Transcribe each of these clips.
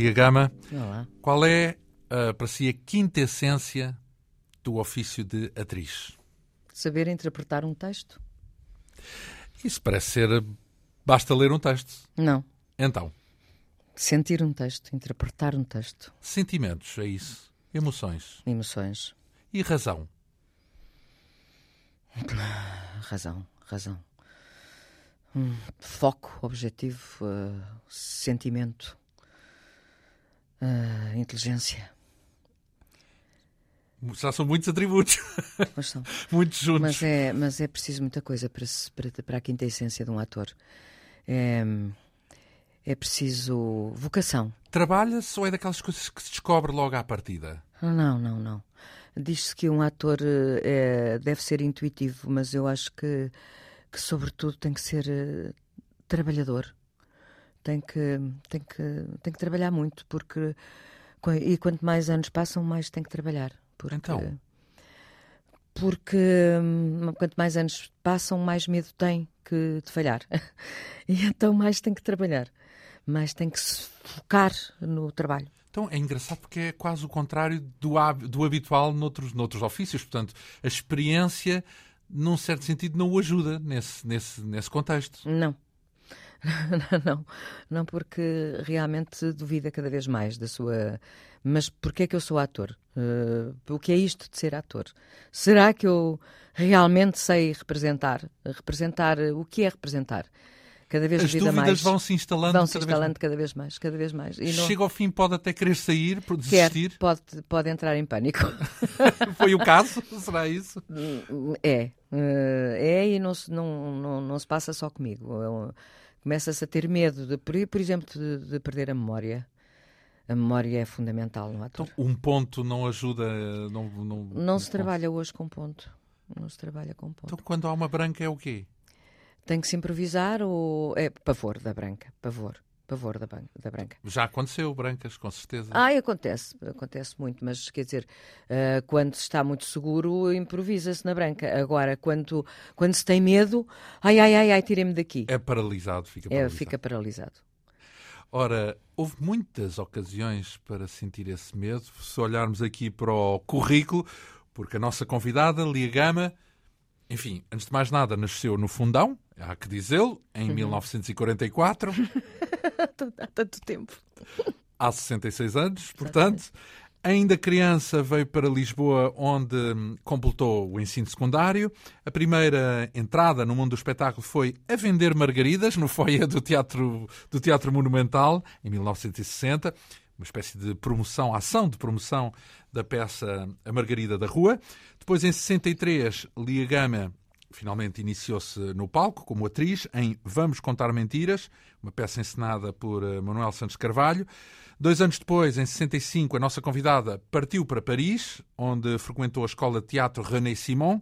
Lia Gama. Olá. Qual é, uh, para si, a quinta essência do ofício de atriz? Saber interpretar um texto? Isso parece ser. Basta ler um texto. Não. Então, Sentir um texto, interpretar um texto. sentimentos, é isso. Emoções. Emoções. E razão. Razão, razão. Hum, foco, objetivo, uh, sentimento, uh, inteligência. Já são muitos atributos. Mas, são. muitos juntos. mas, é, mas é preciso muita coisa para, se- para, para a quinta essência de um ator. É, é preciso vocação. Trabalha-se ou é daquelas coisas que se descobre logo à partida? Não, não, não. Diz-se que um ator é- deve ser intuitivo, mas eu acho que, que sobretudo, tem que ser eh, trabalhador. Tem que, tem, que, tem que trabalhar muito, porque. qu- E quanto mais anos passam, mais tem que trabalhar. Porque, Então? Porque hum, quanto mais anos passam, mais medo tem que de falhar. E então mais tem que trabalhar. Mais tem que se focar no trabalho. Então é engraçado porque é quase o contrário do, do habitual noutros, noutros ofícios. Portanto, a experiência, num certo sentido, não o ajuda nesse, nesse, nesse contexto. Não. não, não, porque realmente duvida cada vez mais da sua. Mas porquê é que eu sou ator? Eh, o que é isto de ser ator? Será que eu realmente sei representar? Representar eh, o que é representar? Cada vez As dúvidas mais. vão se instalando vão se cada vez instalando cada vez mais, cada vez mais. E não Chega ao fim, pode até querer sair, por quer, desistir. pode, pode entrar em pânico. Foi o caso? Será isso? É, eh, é e não se, não, não, não se passa só comigo. Eu- Começa-se a ter medo, de, por, exemplo, de, de perder a memória. A memória é fundamental no ator. Então, um ponto não ajuda. Não, não, não se trabalha hoje com ponto. Não se trabalha com ponto. Então, quando há uma branca, é o quê? Tem que se improvisar ou. É pavor da branca. Pavor. Pavor da, da branca. Já aconteceu, brancas, com certeza. Ai, acontece. Acontece muito, mas quer dizer, eh, quando se está muito seguro, improvisa-se na branca. Agora, quando, quando se tem medo, ai, ai, ai, ai, tirem-me daqui. É paralisado, fica É, paralisado. fica paralisado. Ora, houve muitas ocasiões para sentir esse medo. Se olharmos aqui para o currículo, porque a nossa convidada, Lia Gama, enfim, antes de mais nada, nasceu no Fundão, há que dizê-lo, em 1944, Há tanto tempo. há 66 anos, portanto. Ainda criança veio para Lisboa, onde hum, completou o ensino secundário. A primeira entrada no mundo do espetáculo foi a vender margaridas no foyer do Teatro, do teatro Monumental, em 1960. Uma espécie de promoção, ação de promoção da peça A Margarida da Rua. Depois, em 63, Lia Gama finalmente iniciou-se no palco como atriz em Vamos Contar Mentiras, uma peça encenada por eh, Manuel Santos Carvalho. Dois anos depois, em 65, a nossa convidada partiu para Paris, onde frequentou a Escola de Teatro René Simon.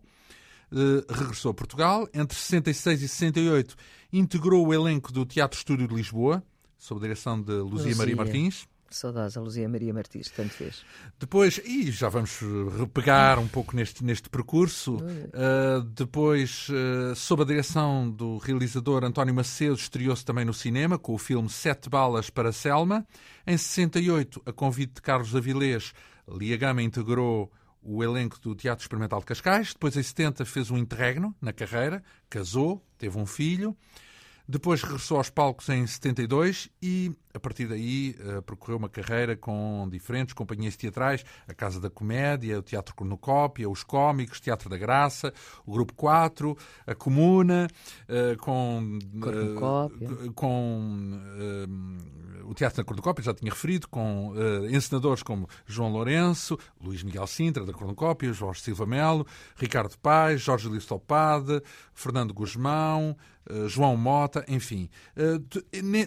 Eh, regressou a Portugal. Entre 66 e 68, integrou o elenco do Teatro Estúdio de Lisboa, sob a direção de Luzia Maria Luzia. Martins. Saudosa Luzia Maria Martins, tanto fez. Depois, e já vamos eh, repegar um pouco neste, neste percurso, uh, depois, uh, sob a direção do realizador António Macedo, estreou-se também no cinema com o filme Sete Balas para Selma. Em 68, a convite de Carlos Avilés, Lia Gama integrou o elenco do Teatro Experimental de Cascais. Depois, em 70, fez um interregno na carreira, casou, teve um filho. Depois regressou aos palcos em 72 e, a partir daí, eh, percorreu uma carreira com diferentes companhias teatrais, a Casa da Comédia, o Teatro Cornucópia, os Cómicos, Teatro da Graça, o Grupo 4, a Comuna, eh, com, Cornucópia. com o Teatro da Cornucópia, já tinha referido, com encenadores como João Lourenço, Luís Miguel Sintra, da Cornucópia, Jorge Silva Melo, Ricardo Paes, Jorge Luís Topade, Fernando Guzmão, João Mota, enfim.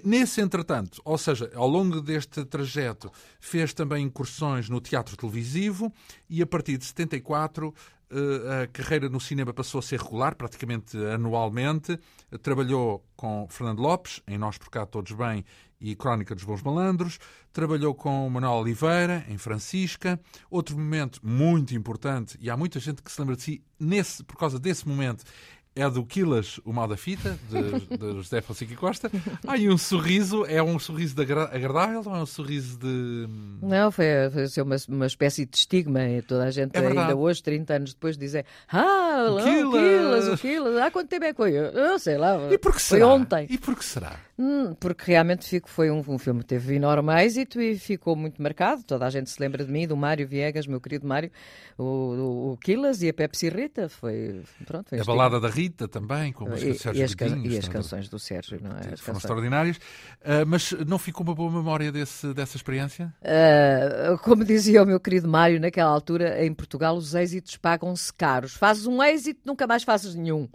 Nesse entretanto, ou seja, ao longo deste trajeto, fez também incursões no teatro televisivo e a partir de 74 eh, a carreira no cinema passou a ser regular, praticamente anualmente. Trabalhou com Fernando Lopes, em Nós Por Cá Todos Bem e Crónica dos Bons Malandros. Trabalhou com Manuel Oliveira, em Francisca. Outro momento muito importante, e há muita gente que se lembra de si nesse, por causa desse momento, é do Quilas, o mal da fita, de, de José Fonseca Costa. Ah, e um sorriso, é um sorriso agra agradável ou é um sorriso de. Não, foi, foi uma, uma espécie de estigma. E toda a gente, É ainda hoje, 30 anos depois, dizer Ah, O Quilas." O Quilas. Há quanto tempo é que foi? Eu sei lá. E por que Foi será? ontem. E por que será? Hum, Porque realmente fico, foi um, um filme que teve enorme êxito e ficou muito marcado. Toda a gente se lembra de mim, do Mário Viegas, meu querido Mário, o, o, o Quilas e a Pepsi Rita. Foi, pronto, foi A este balada da Rita também, com a música e, de Sérgio e as, Godinho, e as canções do Sérgio, não é? Foram extraordinárias. Ah, mas não ficou uma boa memória desse, dessa experiência? Ah, como dizia o meu querido Mário, naquela altura, em Portugal, os êxitos pagam-se caros. Fazes um êxito, nunca mais fazes nenhum.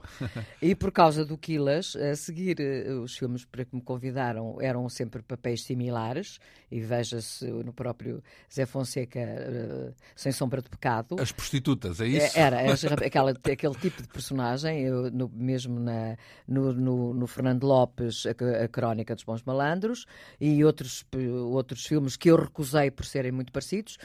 e por causa do Quilas, a seguir, eh, os filmes para que me convidaram eram sempre papéis similares, e veja-se no próprio Zé Fonseca, eh, Sem Sombra de Pecado. As prostitutas, é isso? É, Era, as rap- aquela, aquele tipo de personagem, no- mesmo na, no, no- Fernando Lopes, a, a Crónica dos Bons Malandros, e outros, outros filmes que eu recusei por serem muito parecidos,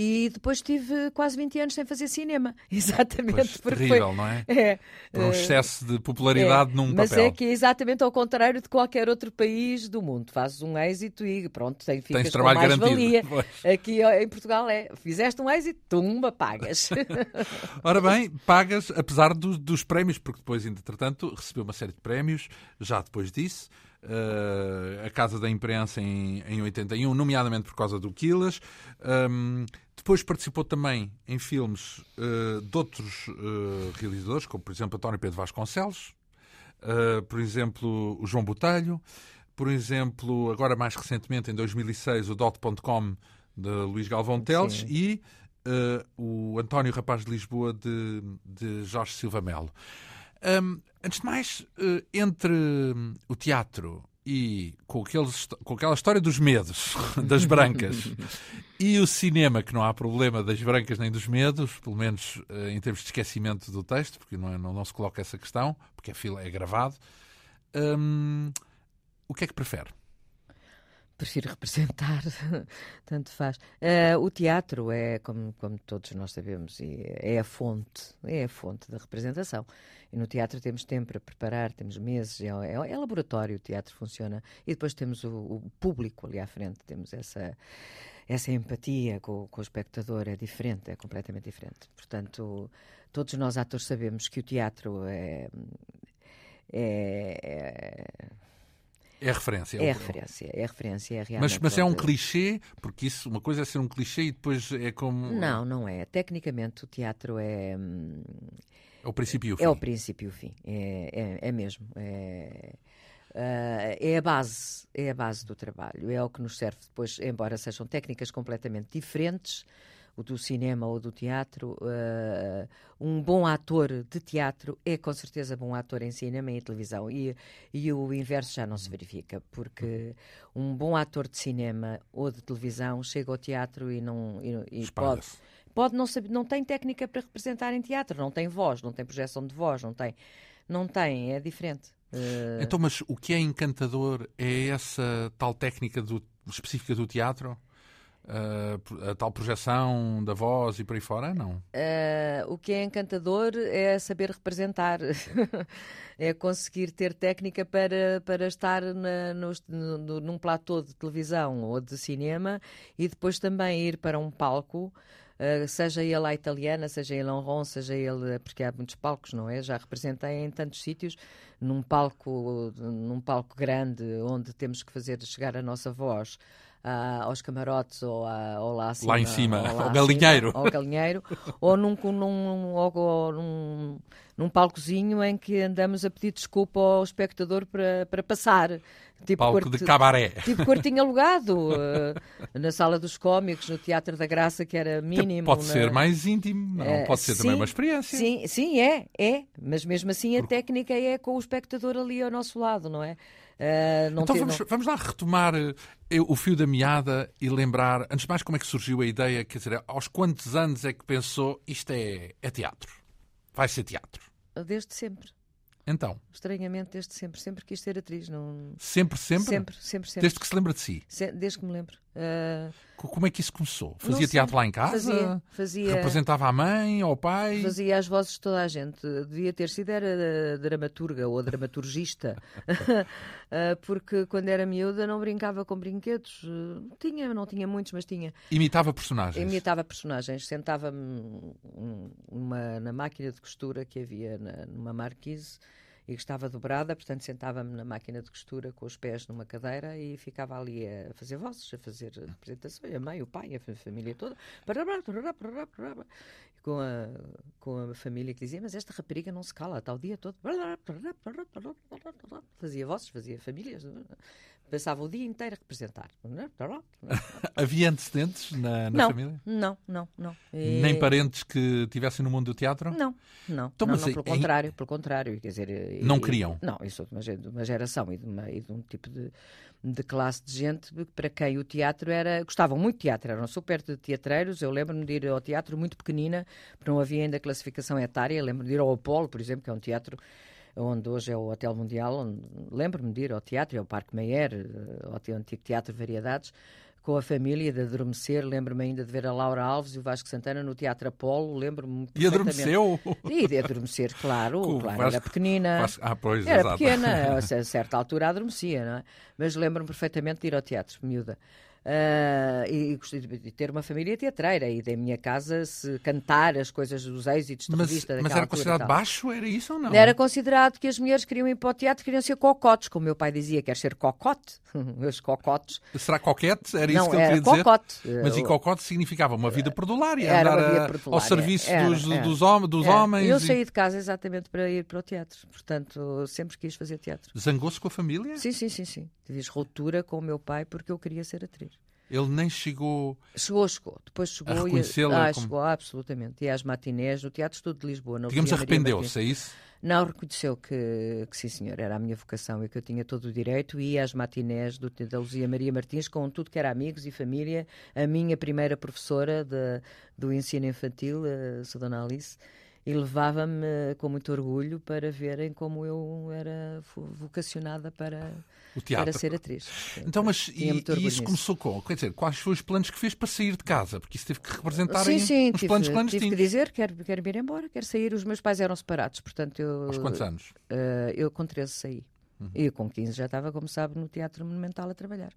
e depois tive quase 20 anos sem fazer cinema. Exatamente. Pois, porque terrível, foi, não é? é, Por um eh, excesso de popularidade é, num mas papel. é que é exatamente ao contrário de qualquer outro país do mundo. Fazes um êxito e pronto, tem, ficas Tens trabalho mais garantido. valia. Pois. Aqui em Portugal é, fizeste um êxito, tumba, pagas. Ora bem, pagas, apesar dos, dos prémios, porque depois, entretanto, recebeu uma série de prémios, já depois disso. Eh, a Casa da Imprensa em, em 81, nomeadamente por causa do Quilas. Ahm, depois participou também em filmes eh, de outros eh, realizadores, como por exemplo António Pedro Vasconcelos, eh, por exemplo o João Botelho, por exemplo, agora mais recentemente, em 2006, o Dot.com de Luís Galvão Teles e o António Rapaz de Lisboa de, de Jorge Silva Melo. Hum, antes de mais, eh, entre hum, o teatro e com, aqueles, com aquela história dos medos das brancas e o cinema, que não há problema das brancas nem dos medos, pelo menos eh, em termos de esquecimento do texto, porque não, é- não, não se coloca essa questão, porque é, fila, é gravado. Hum, o que é que prefere? Prefiro representar, tanto faz. Eh, o teatro é, como, como todos nós sabemos, é a fonte, é a fonte da representação. E no teatro temos tempo para preparar, temos meses, é, é- é laboratório, o teatro funciona. E depois temos o, o público ali à frente, temos essa, essa empatia com, com o espectador, é diferente, é completamente diferente. Portanto, todos nós atores sabemos que o teatro é. é É referência. é o- referência, é referência, é realmente. Mas, mas é um clichê, porque isso, uma coisa é ser um clichê e depois é como. Não, não é. Tecnicamente o teatro é, hum, É o princípio e o fim. é o princípio e o fim. É, é, é mesmo. É, ah, é a base, é a base do trabalho. É o que nos serve depois, embora sejam técnicas completamente diferentes, do cinema ou do teatro, ah, um bom ator de teatro é com certeza bom ator em cinema e em televisão. E, e o inverso já não se verifica, porque um bom ator de cinema ou de televisão chega ao teatro e não e, e pode, pode não saber, não tem técnica para representar em teatro, não tem voz, não tem projeção de voz, não tem, não tem, é diferente. Eh, Então, mas o que é encantador é essa tal técnica do- específica do teatro? Ah, a tal projeção da voz e por aí fora? Não. eh, o que é encantador é saber representar, é conseguir ter técnica para, para estar na, no- num platô de televisão ou de cinema e depois também ir para um palco. eh, seja ele à italiana, seja ele em Ron, seja ele. Porque há muitos palcos, não é? Já representei em tantos sítios, num palco, num palco grande, onde temos que fazer chegar a nossa voz ah, aos camarotes ou, a- ou lá, acima, Lá em cima, lá ao galinheiro. ao galinheiro, ou num, num, ou- ou num, num palcozinho em que andamos a pedir desculpa ao espectador para, para passar. Tipo Palco quarto- de cabaré. Tipo quartinho alugado, eh, na sala dos cómicos, no Teatro da Graça, que era mínimo. Pode na- ser mais íntimo, não? Eh, Pode ser também sim, uma experiência. Sim, sim, é, é. Mas mesmo assim a técnica é com o espectador ali ao nosso lado, não é? Não Então ter- vamos, não- vamos lá retomar o fio da meada e lembrar, antes de mais, como é que surgiu a ideia, quer dizer, aos quantos anos é que pensou isto é, é teatro? Vai ser teatro. Desde sempre. Então, Estranhamente, desde sempre. Sempre quis ser atriz. Não... sempre, sempre? Sempre, sempre, sempre. Desde que se lembra de si. Se- Desde que me lembro. Uh, Como é que isso começou? Fazia teatro lá em casa? Fazia, fazia. Representava a mãe ou o pai? Fazia as vozes de toda a gente. Devia ter sido era dramaturga ou dramaturgista. Porque quando era miúda não brincava com brinquedos. Tinha, não tinha muitos, mas tinha. Imitava personagens? Imitava personagens. Sentava-me na máquina de costura que havia na, numa marquise e estava dobrada, portanto sentava-me na máquina de costura com os pés numa cadeira e ficava ali a fazer vozes, a fazer representações, a mãe, o pai, a família toda, com a, com a família que dizia, mas esta rapariga não se cala, está o dia todo, fazia vozes, fazia famílias, passava o dia inteiro a representar. Havia antecedentes na, na não, família? Não, não, não. E... Nem parentes que tivessem no mundo do teatro? Não, não. Então, não, não pelo em... contrário, pelo contrário. Quer dizer, não e, queriam? Não, eu sou de uma, de uma geração e de, uma, e de um tipo de, de classe de gente para quem o teatro era. gostavam muito de teatro, eram super de teatreiros. Eu lembro-me de ir ao teatro muito pequenina, porque não havia ainda classificação etária. Lembro-me de ir ao Apolo, por exemplo, que é um teatro onde hoje é o Hotel Mundial, lembro-me de ir ao teatro, ao Parque Meyer, eh, ao antigo Teatro Variedades, com a família, de adormecer. Lembro-me ainda de ver a Laura Alves e o Vasco Santana no Teatro Apolo. Lembro-me. E adormeceu? E de adormecer, claro. claro Vasco, era pequenina. Vasco, ah, pois, era exato. pequena, a certa altura adormecia, não é? Mas lembro-me perfeitamente de ir ao teatro, miúda. Uh, e, e, ter uma família teatreira e da minha casa se cantar as coisas dos êxitos de mas, revista Mas era considerado baixo? Era isso ou não? Era considerado que as mulheres queriam ir para o teatro, queriam ser cocotes, como meu pai dizia, quer ser cocote, os cocotes. Será coquete? Era isso não, que ele queria cocote. dizer? Mas e cocote significava uma vida perdulária, era andar uma vida a, perdulária. ao serviço era, dos, era, dos, hom dos homens. Eu e... saí de casa exatamente para ir para o teatro, portanto sempre quis fazer teatro. Zangou-se com a família? Sim, sim, sim, sim. Tive ruptura com o meu pai porque eu queria ser atriz. Ele nem chegou. Chegou, chegou. Depois chegou. A reconhecê-la ah, como... chegou, absolutamente. E às matinés do Teatro Estudo de Lisboa. Digamos, arrependeu-se, é isso? Não, reconheceu que, que sim, senhor, era a minha vocação e que eu tinha todo o direito. E ia às matinés do, da Luzia Maria Martins com tudo que era amigos e família. A minha primeira professora de, do ensino infantil, a Sra. Alice e levava-me com muito orgulho para verem como eu era vocacionada para, para ser atriz. Então, mas e, e isso começou com? Quer dizer, quais foram os planos que fez para sair de casa? Porque isso teve que representar sim, sim, os tive, planos clandestinos. Tive que dizer, quero, quero ir embora, quero sair. Os meus pais eram separados, portanto eu... Aos quantos anos? Uh, eu com 13 saí. Uhum. E com 15 já estava, como sabe, no Teatro Monumental a trabalhar.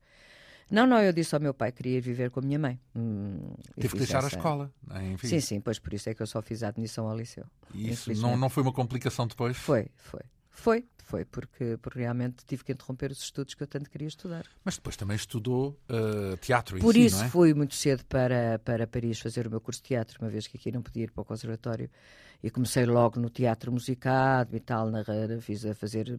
Não, não, eu disse ao meu pai que queria viver com a minha mãe. Hum, Teve que deixar essa... a escola. Enfim. Sim, sim, pois por isso é que eu só fiz a admissão ao liceu. E isso não, não foi uma complicação depois? Foi, foi. Foi, foi, porque, porque realmente tive que interromper os estudos que eu tanto queria estudar. Mas depois também estudou uh, teatro em Por si, isso é? fui muito cedo para, para Paris fazer o meu curso de teatro, uma vez que aqui não podia ir para o conservatório. E comecei logo no teatro musicado e tal, na, fiz a fazer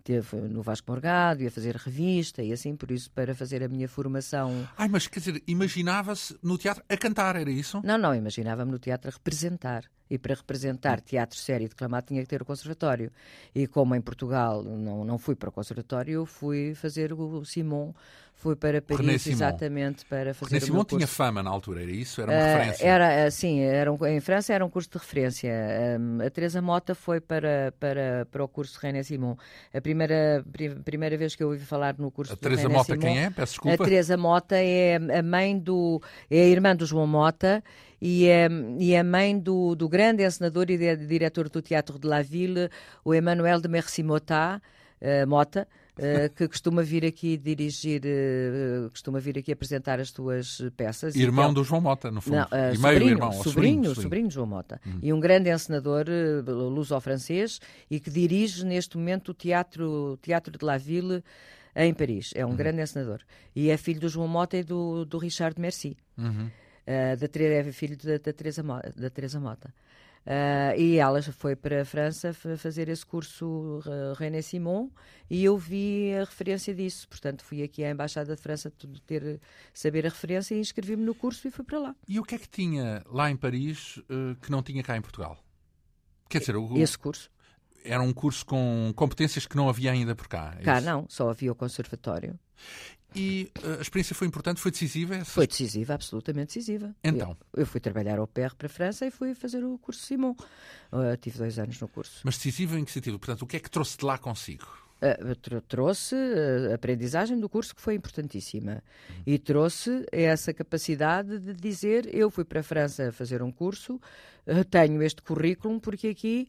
teve no Vasco Morgado, ia fazer revista e assim, por isso, para fazer a minha formação. Ai, mas quer dizer, imaginava-se no teatro a cantar, era isso? Não, não, imaginava-me no teatro a representar. E para representar teatro sério e declamado tinha que ter o conservatório. E como em Portugal não, não fui para o conservatório, eu fui fazer o Simon, fui para Paris exatamente para fazer René o Simon tinha fama na altura, era isso? Era uma Uh, referência? Era, sim, era um, em França era um curso de referência. Um, a Teresa Mota foi para, para, para o curso de René Simon. A primeira, primeira vez que eu ouvi falar no curso a de Teresa René Mota Simon, quem é? Peço desculpa. A Teresa Mota é a mãe do... é a irmã do João Mota e é, e é mãe do, do grande encenador e de, diretor do Teatro de la Ville, o Emmanuel de Merci Mota, uh, Mota, Uh, que costuma vir aqui dirigir, uh, costuma vir aqui apresentar as suas peças. Irmão então, do João Mota, no fundo. Não, uh, e sobrinho, meio irmão. Sobrinho, sobrinho, sobrinho, sobrinho João Mota. Uhum. E um grande encenador uh, luso-francês e que dirige neste momento o Teatro, teatro de la Ville em Paris. É um uhum. grande encenador. E é filho do João Mota e do, do Richard Merci. Uhum. da, é filho da, da, Teresa, da Teresa Mota. Uh, e ela foi para a França fazer esse curso uh, René Simon e eu vi a referência disso. Portanto, fui aqui à Embaixada de França ter, saber a referência e inscrevi-me no curso e fui para lá. E o que é que tinha lá em Paris uh, que não tinha cá em Portugal? Quer dizer, o, esse curso. Era um curso com competências que não havia ainda por cá. É cá isso? não, só havia o conservatório. E uh, a experiência foi importante, foi decisiva? Essa... Foi decisiva, absolutamente decisiva. Então? Eu, eu, fui trabalhar ao PR para a França e fui fazer o curso Simon. Uh, tive dois anos no curso. Mas decisiva em que sentido? Portanto, o que é que trouxe de lá consigo? Uh, trouxe a aprendizagem do curso que foi importantíssima e trouxe essa capacidade de dizer eu fui para a França fazer um curso, uh, tenho este currículo porque aqui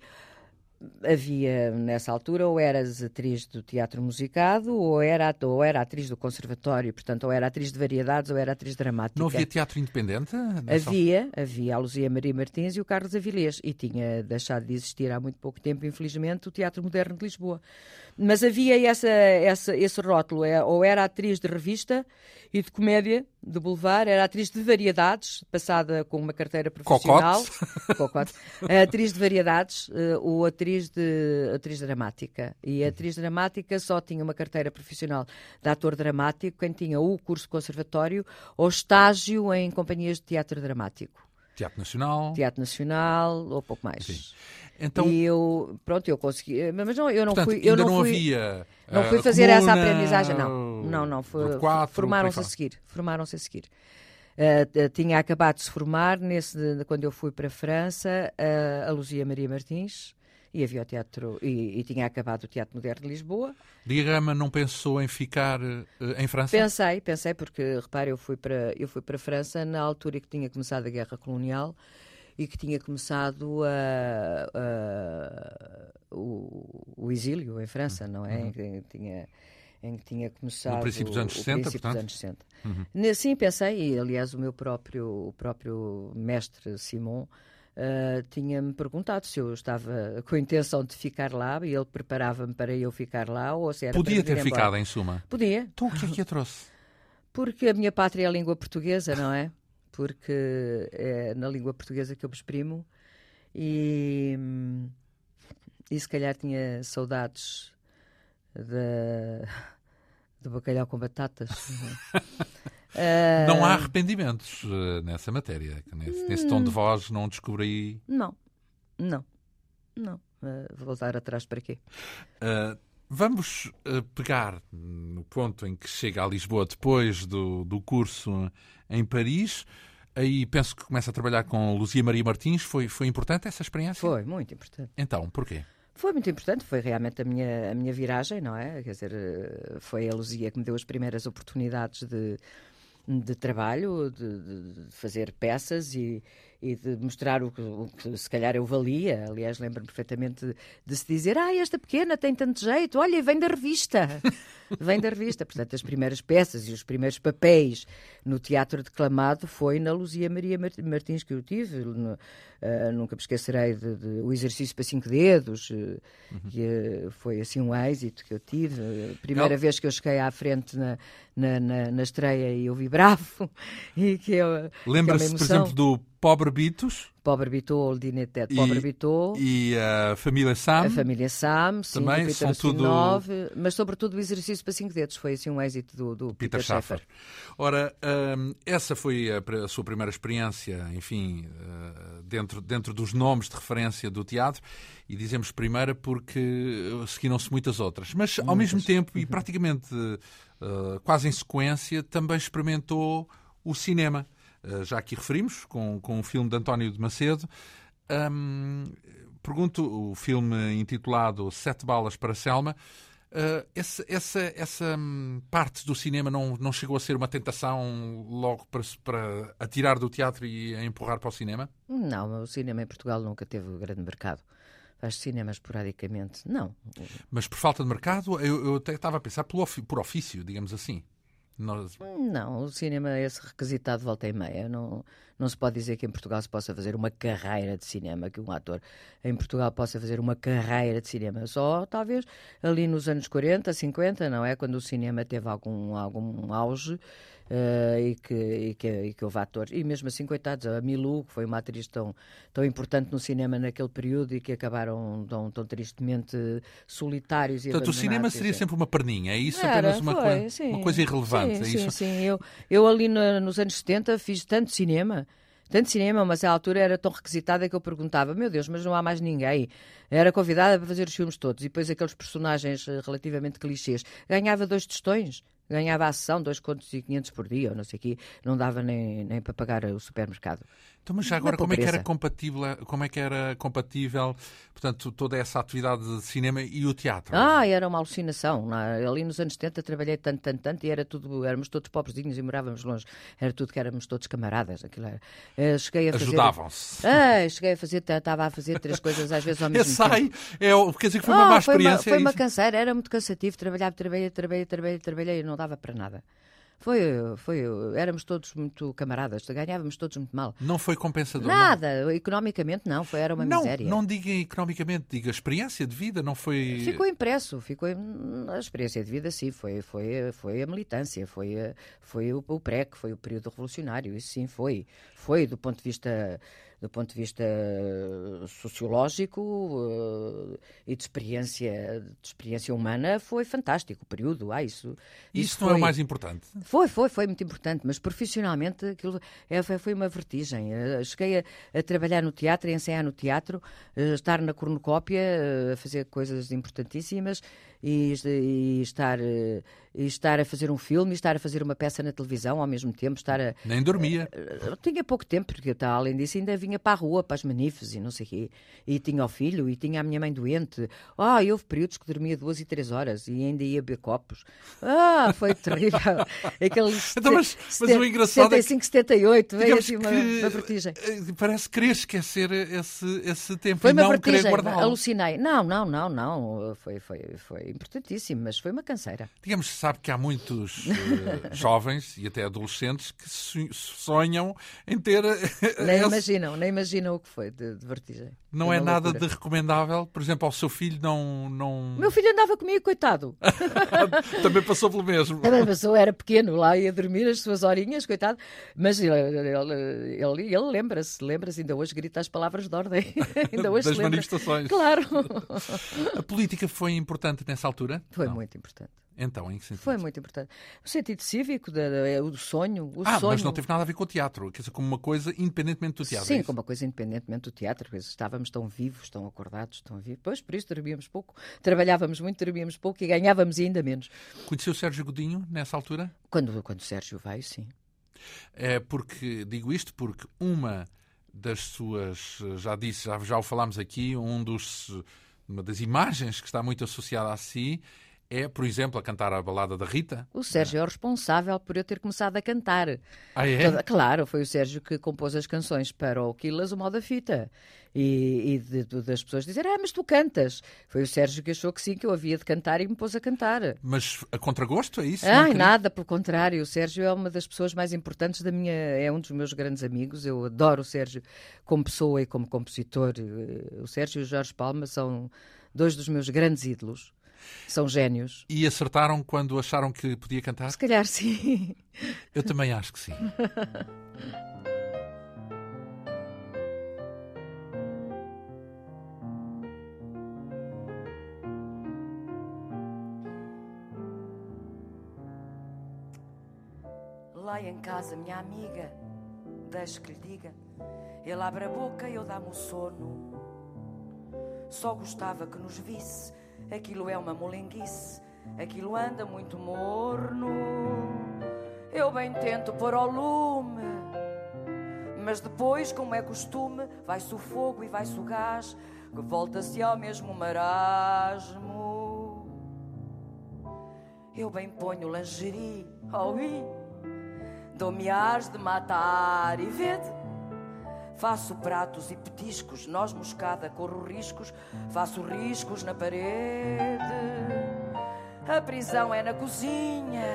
havia nessa altura ou eras atriz do teatro musicado ou era, ou era atriz do conservatório, portanto, ou era atriz de variedades ou era atriz dramática. Não havia teatro independente? Havia, havia a Luzia Maria Martins e o Carlos Avilés e tinha deixado de existir há muito pouco tempo, infelizmente, o Teatro Moderno de Lisboa. Mas havia essa, essa, esse rótulo, é, ou era atriz de revista e de comédia, de boulevard, era atriz de variedades, passada com uma carteira profissional. Cocote. atriz de variedades uh, ou atriz, de, atriz dramática. E a atriz dramática só tinha uma carteira profissional de ator dramático quem tinha o curso conservatório ou estágio em companhias de teatro dramático. Teatro Nacional. Teatro Nacional ou pouco mais. Sim. Então, e eu, pronto, eu consegui, mas não, eu não portanto, fui, eu não, não fui, havia não fui uh, fazer comuna, essa aprendizagem, não, não, não, formaram-se a seguir, formaram-se a seguir. Uh, tinha acabado de se formar nesse, quando eu fui para a França, uh, a Luzia Maria Martins, e havia o teatro, e, e, tinha acabado o Teatro Moderno de Lisboa. Diagrama não pensou em ficar uh, em França? Pensei, pensei, porque, repare, eu fui, para, eu fui para a França na altura que tinha começado a Guerra Colonial, e que tinha começado a, a, o, o, exílio em França, não é? Uhum. Em, que tinha, em que tinha começado. No princípio dos anos 60, portanto? dos anos 60. Uhum. Sim, pensei, e aliás o meu próprio, o próprio mestre Simon. Uh, tinha-me perguntado se eu estava com a intenção de ficar lá e ele preparava-me para eu ficar lá ou se era Podia ter ficado, em suma. Podia. Então o que é que a trouxe? Porque a minha pátria é a língua portuguesa, não é? porque é na língua portuguesa que eu me exprimo e, e se calhar tinha saudades de, de bacalhau com batatas. uh, não há arrependimentos uh, nessa matéria. Nesse, nesse, tom de voz não descobri. Não, não, não. Uh, voltar atrás para quê? vamos pegar no ponto em que chega a Lisboa depois do, do curso em Paris. Aí penso que começa a trabalhar com Luzia Maria Martins. Foi, foi importante essa experiência? Foi, muito importante. Então, porquê? Foi muito importante, foi realmente a minha, a minha viragem, não é? Quer dizer, foi a Luzia que me deu as primeiras oportunidades de, de trabalho, de, de fazer peças e, e de mostrar o que, o que, se calhar eu valia. Aliás, lembro-me perfeitamente de, de, se dizer: Ah, esta pequena tem tanto jeito, olha, vem da revista. vem da revista. Portanto, as primeiras peças e os primeiros papéis no teatro declamado foi na Luzia Maria Martins que eu tive. No, uh, nunca me esquecerei de, de, o exercício para cinco dedos, uh, uhum. que uh, foi assim um êxito que eu tive. primeira vez que eu cheguei à frente na, na, na, na estreia e eu vibrava. E que eu, Lembra-se, por exemplo, do Pobre Bitos. Pobre Bitou, Dinete Pobre Bitou. E a família Sam. A família Sam, sim, também são tudo. mas sobretudo o exercício para cinco dedos foi assim um êxito do, do Peter, Peter Schaffer. Ora, um, essa foi a, a, sua primeira experiência, enfim, uh, dentro, dentro dos nomes de referência do teatro. E dizemos primeira porque seguiram-se muitas outras. Mas, ao mesmo tempo, e uhum. praticamente uh, quase em sequência, também experimentou o cinema. Eh, já aqui referimos, com, com um filme de António de Macedo. Um, pergunto, o filme intitulado Sete Balas para Selma, uh, essa, essa, essa um, parte do cinema não, não chegou a ser uma tentação logo para, para atirar do teatro e a empurrar para o cinema? Não, o cinema em Portugal nunca teve grande mercado faz cinema esporadicamente. Não. Mas por falta de mercado, eu, eu até estava a pensar por, por ofício, digamos assim. Nós... Não, o cinema é esse requisitado volta e meia. Não, não se pode dizer que em Portugal se possa fazer uma carreira de cinema, que um ator em Portugal possa fazer uma carreira de cinema. Só talvez ali nos anos 40, 50, não é? Quando o cinema teve algum, algum auge uh, e, que, e, que, e que houve atores. E mesmo assim, coitados, a Milu, que foi uma atriz tão, tão importante no cinema naquele período e que acabaram tão, tão tristemente solitários e Portanto, o cinema seria sempre uma perninha, é isso Era, apenas uma, foi, coisa, uma coisa irrelevante? Sim, é sim, isso? sim. Eu, eu ali no, nos anos 70 fiz tanto cinema tanto cinema, mas à altura era tão requisitada que eu perguntava: meu Deus, mas não há mais ninguém. Era convidada para fazer os filmes todos e depois aqueles personagens eh, relativamente clichês. Ganhava dois tostões ganhava a sessão, dois contos e quinhentos por dia, ou não sei o quê, não dava nem, nem para pagar o supermercado. Então, mas já agora, como é que era compatível, como é que era compatível, portanto, toda essa atividade de cinema e o teatro? Ah, era uma alucinação. Ali nos anos 70 trabalhei tanto, tanto, tanto e era tudo, éramos todos pobrezinhos e morávamos longe. Era tudo que éramos todos camaradas. Aquilo era. Uh, cheguei a fazer... Ajudavam-se. Ah, cheguei a fazer, estava a fazer três coisas às vezes ao mesmo Esse tempo. É, quer dizer que foi uma ah, má experiência. Foi uma, foi uma canseira, era muito cansativo. Trabalhava, trabalhei, trabalhei, trabalhei, trabalhei e não dava para nada. Foi, foi, éramos todos muito camaradas, ganhávamos todos muito mal. Não foi compensador? Nada, não. economicamente não, foi, era uma não, miséria. Não diga economicamente, diga experiência de vida, não foi... Ficou impresso, ficou, a experiência de vida sim, foi, foi, foi a militância, foi, foi o, o PREC, foi o período revolucionário, isso sim foi, foi do ponto de vista do ponto de vista eh, sociológico uh, e de experiência, de experiência humana, foi fantástico o período. Ah, isso, isso, isso não foi, é o mais importante? Foi, foi, foi muito importante, mas profissionalmente aquilo é, foi uma vertigem. Uh, cheguei a, a, trabalhar no teatro, a ensaiar no teatro, estar na cornucópia, a fazer coisas importantíssimas e, e estar e estar a fazer um filme, e estar a fazer uma peça na televisão ao mesmo tempo, estar a... Nem dormia. Uh, tinha pouco tempo, porque tá, além disso ainda vinha para a rua, para as manifes e não sei o quê. E tinha o filho, e tinha a minha mãe doente. Ah, houve períodos que dormia duas e três horas e ainda ia beber copos. Ah, foi terrível. Aqueles então, mas, mas o engraçado 75, é que, 78, veio assim uma, uma vertigem. Eh, parece querer esquecer esse, esse tempo foi e não vertigem, querer guardá-lo. Alucinei. Não, não, não, não. Foi, foi, foi importantíssimo, mas foi uma canseira. Digamos, sabe que há muitos uh, jovens e até adolescentes que sonham em ter. Nem esse... imaginam, nem imaginam o que foi de, de vertigem. Não é, é nada de recomendável, por exemplo, ao seu filho não. não... Meu filho andava comigo, coitado. Também passou pelo mesmo. Também passou, era pequeno, lá ia dormir as suas horinhas, coitado. Mas ele, ele, ele, ele lembra-se, lembra-se, ainda hoje grita as palavras de ordem. ainda hoje das manifestações. Claro. A política foi importante nessa altura? Foi não. muito importante. Então, em que sentido? Foi muito importante. O sentido cívico, é o sonho. O ah, sonho... mas não teve nada a ver com o teatro, quer dizer, como uma coisa independentemente do teatro. Sim, é como uma coisa independentemente do teatro. Estávamos tão vivos, tão acordados, tão vivos. Pois, por isso dormíamos pouco. Trabalhávamos muito, dormíamos pouco e ganhávamos ainda menos. Conheceu o Sérgio Godinho nessa altura? Quando, quando o Sérgio veio, sim. É porque, digo isto porque uma das suas, já disse, já, já o falámos aqui, um dos, uma das imagens que está muito associada a si é, por exemplo, a cantar a balada da Rita. O Sérgio é o responsável por eu ter começado a cantar. Ah, é? Toda, claro, foi o Sérgio que compôs as canções para o Quilas, o Moda Fita. E, e de, de, das pessoas dizerem, ah, mas tu cantas. Foi o Sérgio que achou que sim, que eu havia de cantar e me pôs a cantar. Mas a contragosto, é isso? Ah, nada, pelo contrário. O Sérgio é uma das pessoas mais importantes da minha. É um dos meus grandes amigos. Eu adoro o Sérgio como pessoa e como compositor. O Sérgio e o Jorge Palma são dois dos meus grandes ídolos. São génios. E acertaram quando acharam que podia cantar? Se calhar sim. Eu também acho que sim. Lá em casa, minha amiga, deixe que lhe diga, ele abre a boca e eu dá-me o sono. Só gostava que nos visse aquilo é uma molenguice, aquilo anda muito morno. Eu bem tento pôr ao lume, mas depois, como é costume, vai-se o fogo e vai-se o gás, que volta-se ao mesmo marasmo. Eu bem ponho lingerie, oh, dou-me ars de matar e vede Faço pratos e petiscos, noz moscada, corro riscos, faço riscos na parede. A prisão é na cozinha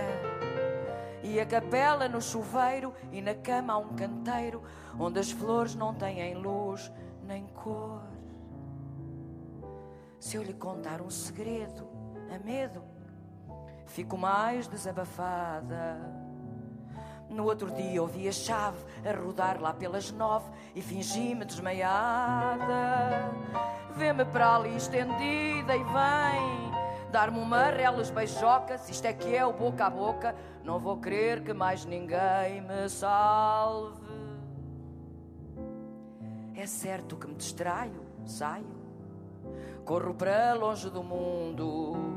e a capela no chuveiro e na cama há um canteiro onde as flores não têm luz nem cor. Se eu lhe contar um segredo, a medo, fico mais desabafada. No outro dia ouvi a chave a rodar lá pelas nove e fingi-me desmaiada. Vê-me para ali estendida e vem dar-me uma relas. Se isto é que é o boca a boca, não vou querer que mais ninguém me salve. É certo que me distraio, saio, corro para longe do mundo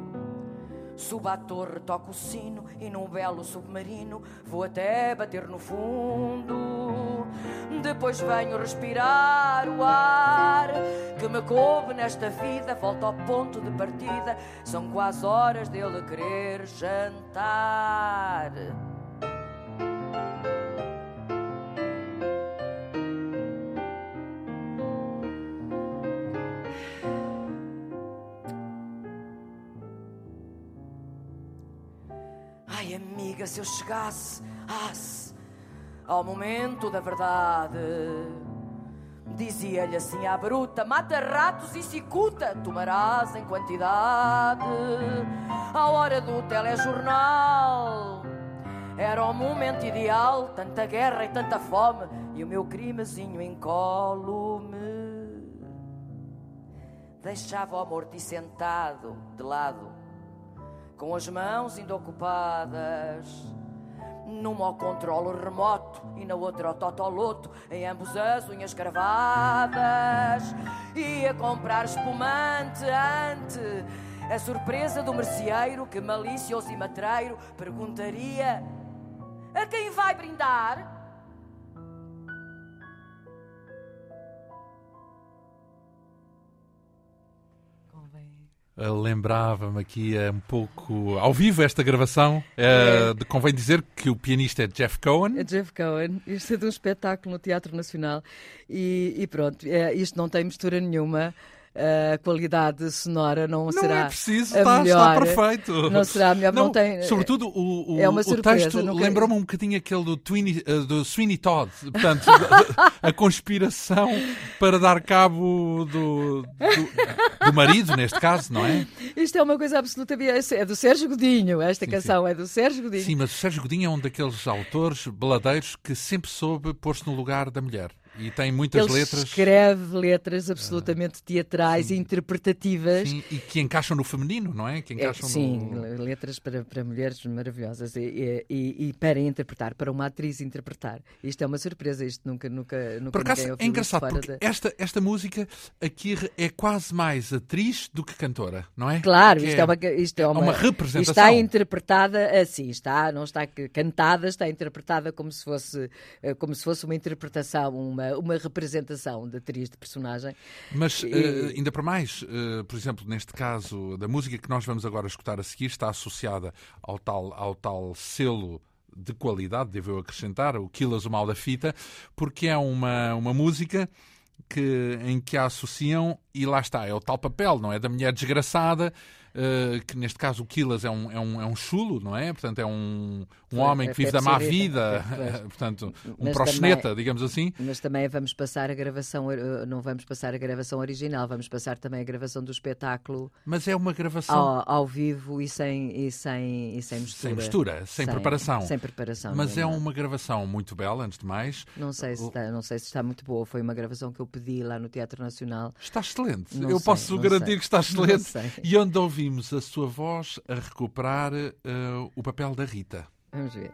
Subo à torre, toco o sino e num belo submarino vou até bater no fundo. Depois venho respirar o ar que me coube nesta vida. Volto ao ponto de partida, são quase horas dele querer jantar. Amiga, se eu chegasse ao momento da verdade, dizia-lhe assim à bruta: mata ratos e cicuta, tomarás em quantidade. À hora do telejornal, era o momento ideal, tanta guerra e tanta fome, e o meu crimezinho incólume. Deixava o e sentado de lado com as mãos ainda ocupadas. Numa ao controle remoto e na outra ao totoloto, em ambos as unhas cravadas. Ia comprar espumante ante a surpresa do merceeiro que, malicioso e matreiro, perguntaria: A quem vai brindar? Lembrava-me aqui uh, um pouco ao vivo esta gravação. Uh, de, convém dizer que o pianista é Jeff Cohen. É Jeff Cohen. Isto é de um espetáculo no Teatro Nacional. E, e pronto, é, isto não tem mistura nenhuma a qualidade sonora não, não será é preciso, está, melhor. Está perfeito. Não será melhor. Não, não tem, sobretudo o, o, é uma o texto nunca... lembrou-me um bocadinho aquele do, Twini, uh, do Sweeney Todd. Portanto, a conspiração para dar cabo do, do, do, marido, neste caso, não é? Isto é uma coisa absolutamente... É do Sérgio Godinho. Esta sim, canção sim. é do Sérgio Godinho. Sim, mas o Sérgio Godinho é um daqueles autores beladeiros que sempre soube pôr-se no lugar da mulher. E tem muitas Ele letras. escreve letras absolutamente teatrais sim. e interpretativas. Sim, e que encaixam no feminino, não é? Que encaixam é, sim, no... letras para, para mulheres maravilhosas e, e, e, para interpretar, para uma atriz interpretar. Isto é uma surpresa, isto nunca, nunca, nunca Por acaso, é engraçado, porque da... esta, esta música aqui é quase mais atriz do que cantora, não é? Claro, isto é, é, uma, isto é uma, uma representação. Está interpretada assim, está, não está cantada, está interpretada como se fosse, eh, como se fosse uma interpretação, uma uma, representação da atriz de personagem. Mas, e... uh, ainda para mais, uh, por exemplo, neste caso, da música que nós vamos agora escutar a seguir está associada ao tal, ao tal selo de qualidade, devo eu acrescentar, o Quilas, o Mal da Fita, porque é uma, uma música que, em que a associam, e lá está, é o tal papel, não é? Da mulher desgraçada uh, que neste caso o Quilas é um, é, um, é um chulo, não é? Portanto, é um, um homem que vive da má vida, portanto, um mas proxeneta, também, digamos assim. Mas também vamos passar a gravação, eh, não vamos passar a gravação original, vamos passar também a gravação do espetáculo. Mas é uma gravação ao, ao vivo e sem, e sem, e sem mistura. Sem mistura, sem, sem preparação. Sem preparação. Mas é uma gravação muito bela, antes de mais. Não sei, se está, não sei se está muito boa. Foi uma gravação que eu pedi lá no Teatro Nacional. Está excelente. Não eu sei, posso garantir sei. que está excelente. E onde ouvimos a sua voz a recuperar uh, o papel da Rita. Vamos ver.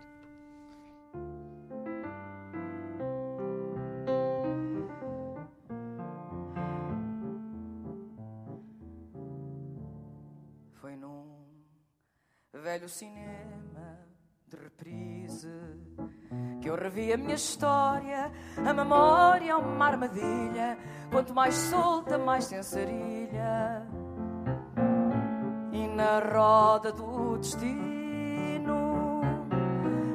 Foi num velho cinema de reprise que eu revi a minha história, a memória é uma armadilha. Quanto mais solta, mais sensarilha. Na roda do destino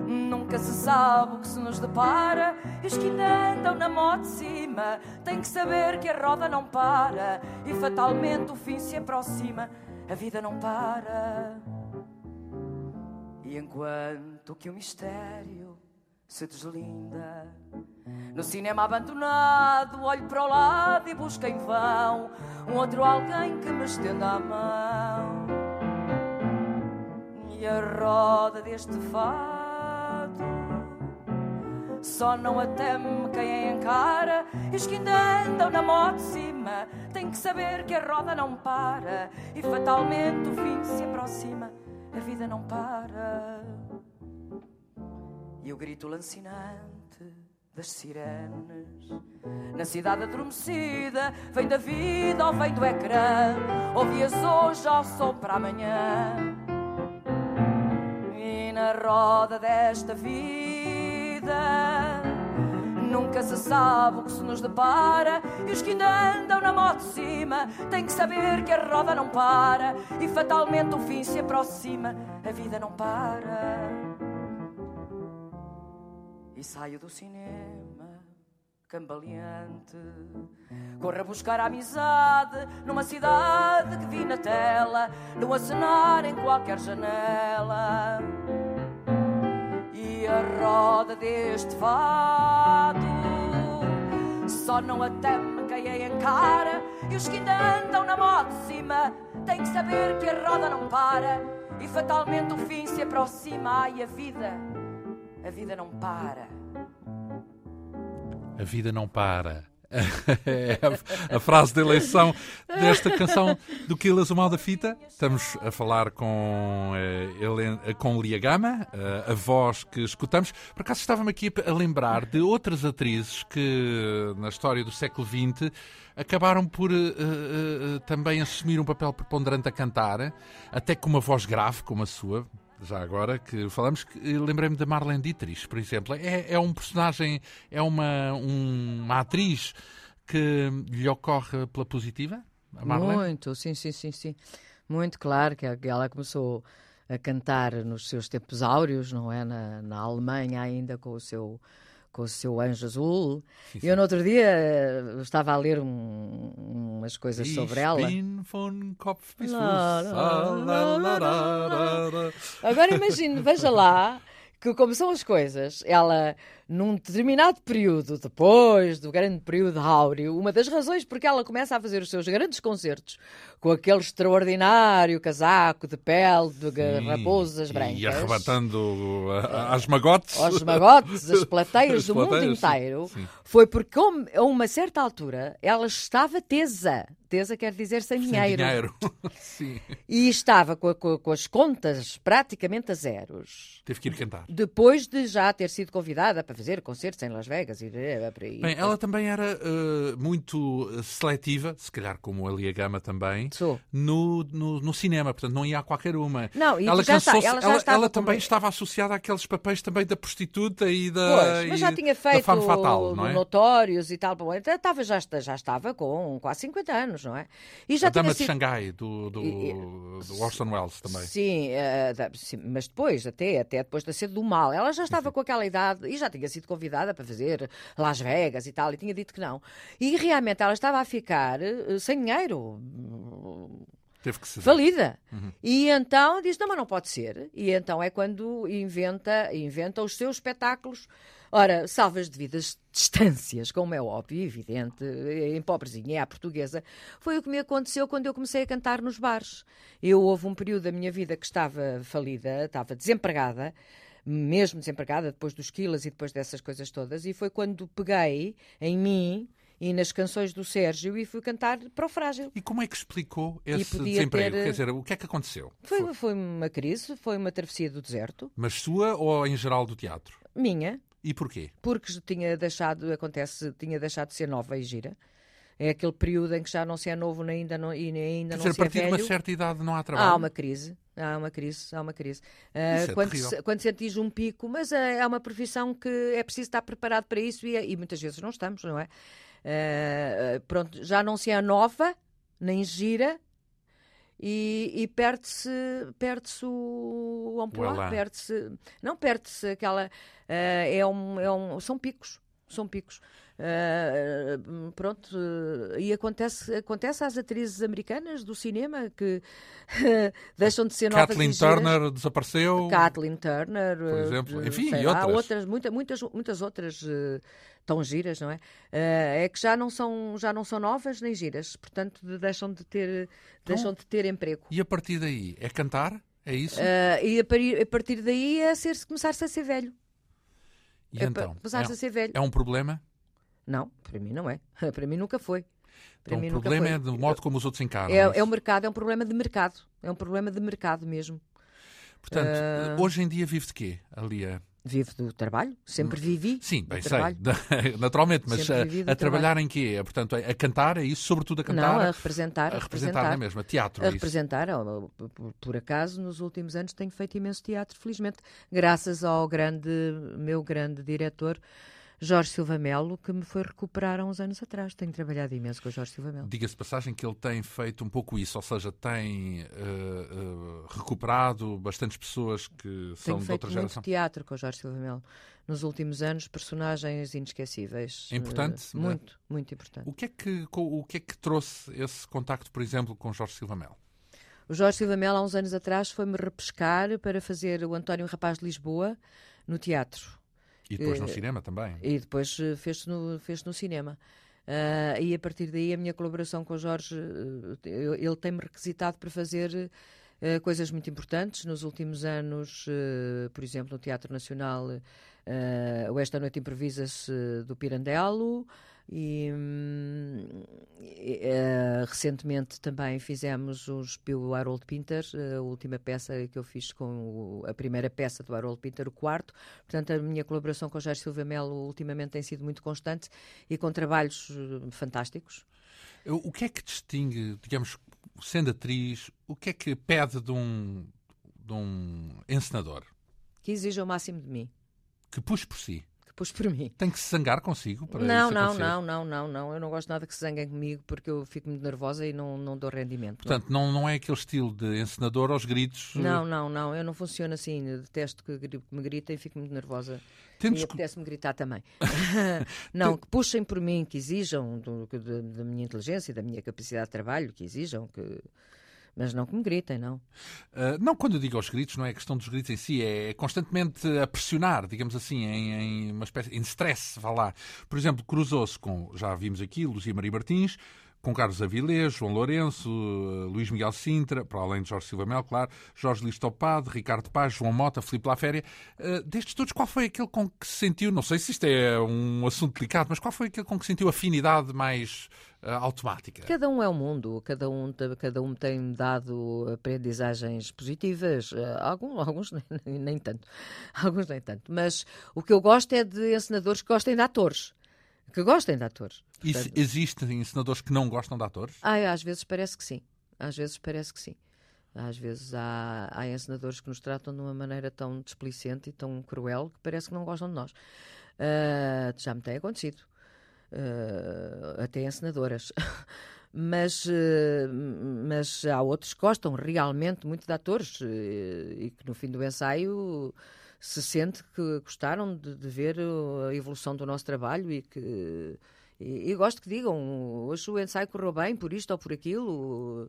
Nunca se sabe o que se nos depara. E os que ainda andam na moto de cima têm que saber que a roda não para e fatalmente o fim se aproxima. A vida não para. E enquanto que o mistério se deslinda. No cinema abandonado, olho para o lado e busco em vão um outro alguém que me estenda a mão. E a roda deste fado só não a teme quem a encara. E os que ainda andam na moto de cima têm que saber que a roda não para e fatalmente o fim se aproxima. A vida não para. E o grito lancinante das sirenes na cidade adormecida vem da vida ou vem do ecrã. Ouvias hoje ao som para amanhã Na roda desta vida. Nunca se sabe o que se nos depara. E os que ainda andam na moto de cima Têm que saber que a roda não para. E fatalmente o fim se aproxima A vida não para. E saio do cinema Cambaleante Corra buscar a amizade Numa cidade que vi na tela No acenar em qualquer janela a roda deste fado. Só não até me caí em cara e os que ainda andam na moto de cima têm que saber que a roda não para e fatalmente o fim se aproxima. Ai, a vida, a vida não para. A vida não para. é a, frase de eleição desta canção do Quilas o Mal da Fita. Estamos a falar com, uh, com Lia Gama, uh, a voz que escutamos. Por acaso estava-me aqui a lembrar de outras atrizes que, na história do século XX, acabaram por também assumir um papel preponderante a cantar, até com uma voz grave como a sua, já agora que falamos, que lembrei-me da Marlene Dietrich, por exemplo. É, é um personagem, é uma, um, uma atriz que lhe ocorre pela positiva? Muito, sim, sim, sim, sim. Muito claro que ela começou a cantar nos seus tempos áureos, não é? Na, na Alemanha ainda com o seu com o seu anjo azul. Sim, sim. Eu no outro dia estava a ler um, umas coisas ich sobre ela. Von Kopf bis Agora imagine, veja lá que como são as coisas, ela num determinado período, depois do grande período áureo, uma das razões porque ela começa a fazer os seus grandes concertos com aquele extraordinário casaco de pele de Sim, raposas brancas. E arrebatando as magotes. Os magotes, as plateias do mundo inteiro, sim. foi porque a uma certa altura ela estava tesa. Tesa quer dizer sem, sem dinheiro. dinheiro. Sim. E estava com, com, com, as contas praticamente a zeros. Teve que ir cantar. Depois de já ter sido convidada para fazer concertos em Las Vegas e por aí. Bem, ela também era uh, muito seletiva, se calhar como a Lia Gama também. No, no, no, cinema, portanto não ia a qualquer uma. Não, ela, já está, ela, ela, ela também estava associada àqueles papéis também da prostituta e da. Pois, mas já tinha feito fatal, não é? notórios e tal. Então, estava, já, já estava com quase 50 anos, não é? E já a Dama sido... de Xangai, do, do, e, do Orson Welles também. Sim, uh, sim, mas depois, até, até depois da sede do mal, ela já estava sim. com aquela idade e já tinha sido convidada para fazer Las Vegas e tal, e tinha dito que não. E realmente ela estava a ficar uh, sem dinheiro. Teve que ser. Valida. Uhum. E então diz: não, mas não pode ser. E então é quando inventa, inventa os seus espetáculos. Ora, salvas devidas distâncias, como é óbvio e evidente, em pobrezinha, é a portuguesa, foi o que me aconteceu quando eu comecei a cantar nos bares. Eu houve um período da minha vida que estava falida, estava desempregada, mesmo desempregada, depois dos quilas e depois dessas coisas todas, e foi quando peguei em mim e nas canções do Sérgio e fui cantar para o Frágil. E como é que explicou esse desemprego? Ter... Quer dizer, o que é que aconteceu? Foi, foi, foi uma crise, foi uma travessia do deserto. Mas sua ou em geral do teatro? Minha. E porquê? Porque tinha deixado, acontece, tinha deixado de ser nova e gira. É aquele período em que já não se é novo nem ainda não, e ainda Quer não dizer, se é a partir velho. de uma certa idade não há trabalho. Há uma crise, há uma crise, há uma crise. Uh, quando, se, quando sentis um pico, mas é, é uma profissão que é preciso estar preparado para isso e, e muitas vezes não estamos, não é? Uh, pronto, já não se é nova, nem gira, e, e perde-se perde o amplitude, perde-se não perde-se aquela uh, é um, é um são picos são picos Uh, pronto, e acontece, acontece às atrizes americanas do cinema que deixam de ser Kathleen novas Turner desapareceu. Kathleen Turner, por exemplo, enfim, e outras. Há outras, muitas, muitas, muitas outras uh, tão giras, não é? Uh, é que já não são já não são novas nem giras, portanto deixam de ter então, deixam de ter emprego. E a partir daí é cantar? É isso? e a partir, a partir daí é ser começar-se a ser velho. E é então? Começar-se é, a ser velho. É um problema? Não, para mim não é. Para mim nunca foi. Para então, o problema é do modo como os outros encaram. É, é, o mercado, é um problema de mercado. É um problema de mercado mesmo. Portanto, uh... hoje em dia vive de quê, Alia? Vivo do trabalho, sempre vivi. Sim, bem sei, naturalmente, mas a, a trabalhar em quê? É, Portanto, a cantar, é isso? Sobretudo a cantar? Não, a representar. a representar na mesma, teatro, A é representar. por acaso, nos últimos anos tenho feito imenso teatro, felizmente, graças ao grande, meu grande diretor, Jorge Silva Melo, que me foi recuperar há uns anos atrás. Tenho trabalhado imenso com o Jorge Silva Melo. Diga-se de passagem que ele tem feito um pouco isso, ou seja, tem eh, eh, recuperado bastantes pessoas que são Tenho de feito outra muito geração. teatro com o Jorge Silva Melo. Nos últimos anos, personagens inesquecíveis. É importante, Eh, não é? Muito, muito importante. O que, é que, o que é que trouxe esse contacto, por exemplo, com Jorge Silva Melo? O Jorge Silva Melo, há uns anos atrás, foi-me repescar para fazer o António Rapaz de Lisboa no teatro. E depois no Eh, cinema também. E depois eh, fez-se no, fez no cinema. Ah, e a partir daí a minha colaboração com o Jorge, eh, ele tem-me requisitado para fazer eh, coisas muito importantes. Nos últimos anos, eh, por exemplo, no Teatro Nacional, o Esta Noite Improvisa-se do Pirandello. E, hum, eh, recentemente também fizemos o Espio Harold Pinter, eh, a última peça que eu fiz com o- a primeira peça do Harold Pinter, o quarto. Portanto, a minha colaboração com o Jorge Silva Melo ultimamente tem sido muito constante e com trabalhos eh, fantásticos. O o que é que distingue, digamos, sendo atriz, o que é que pede de um, de um encenador Que exija o máximo de mim, que puxe por si? Pus por mim. Tem que se zangar consigo para Não, isso não, acontecer? não, não, não, não. Eu não gosto nada que se zanguem comigo porque eu fico muito nervosa e não, não dou rendimento. Portanto, não, não é aquele estilo de encenador aos gritos. Não, não, não, eu não funciono assim. Eu detesto que me gritem e fico muito nervosa. Temos e apetece-me gritar também. não, que puxem por mim, que exijam do- que da, da minha inteligência e da minha capacidade de trabalho, que exijam, que... mas não que me gritem, não. Uh, não, quando eu digo aos gritos, não é questão dos gritos em si, é constantemente a pressionar, digamos assim, em, em uma espécie em stress, vá lá. Por exemplo, cruzou-se com, já vimos aqui, Luzia Maria Martins, com Carlos Avilés, João Lourenço, uh, Luís Miguel Sintra, para além de Jorge Silva Mel, claro, Jorge Listopado, Ricardo Paz, João Mota, Filipe Laféria. Uh, destes todos, qual foi aquele com que se sentiu, não sei se isto é um assunto delicado, mas qual foi aquele com que sentiu afinidade mais automática? Cada um é um mundo, cada um, cada um tem dado aprendizagens positivas, eh, alguns, alguns nem, nem tanto, alguns nem tanto. Mas o que eu gosto é de encenadores que gostem de atores, que gostem de atores. Se existem encenadores que não gostam de atores? Ai, às vezes parece que sim, às vezes parece que sim. Às vezes há, há encenadores que nos tratam de uma maneira tão displicente e tão cruel que parece que não gostam de nós. Ah, já me tem acontecido. Ah, até encenadoras. Mas, eh, mas há outros que gostam realmente muito de atores eh, e que no fim do ensaio se sente que gostaram de, de ver a evolução do nosso trabalho e que e, e gosto que digam hoje o ensaio correu bem por isto ou por aquilo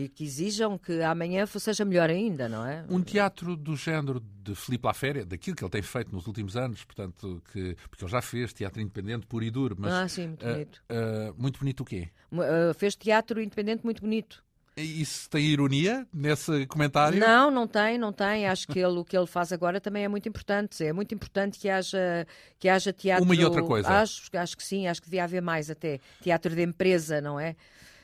e que exijam que amanhã seja melhor ainda, não é? Um teatro do género de Filipe Laféria, daquilo que ele tem feito nos últimos anos, portanto, que, porque ele já fez teatro independente puro e duro, mas ah, sim, muito ah, bonito. ah, muito bonito o quê? Ah, fez teatro independente muito bonito. Isso tem ironia nesse comentário? Não, não tem, não tem. Acho que ele, o que ele faz agora também é muito importante. É muito importante que haja, que haja teatro. Uma e outra coisa. Acho, acho que sim, acho que devia haver mais até. Teatro de empresa, não é?